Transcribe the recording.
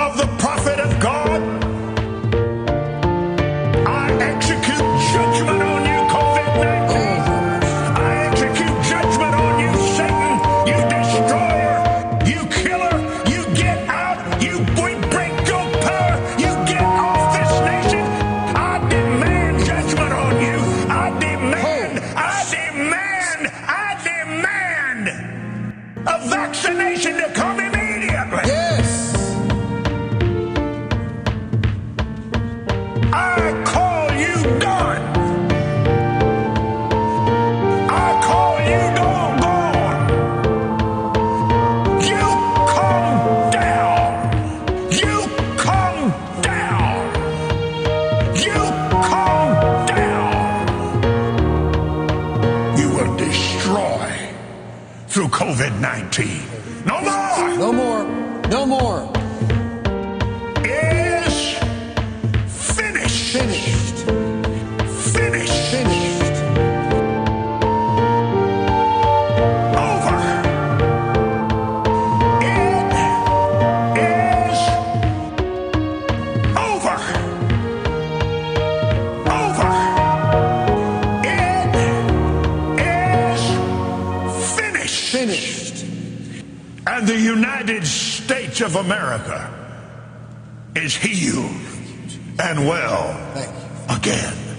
of the prophet of God. I execute judgment on you, COVID 19. I execute judgment on you, Satan, you destroyer, you killer. You get out. You break your power. You get off this nation. I demand judgment on you. I demand, I demand, I demand a vaccination to come immediately. Yes. Through COVID 19. No more No more. No more. The United States of America is healed and well. Again.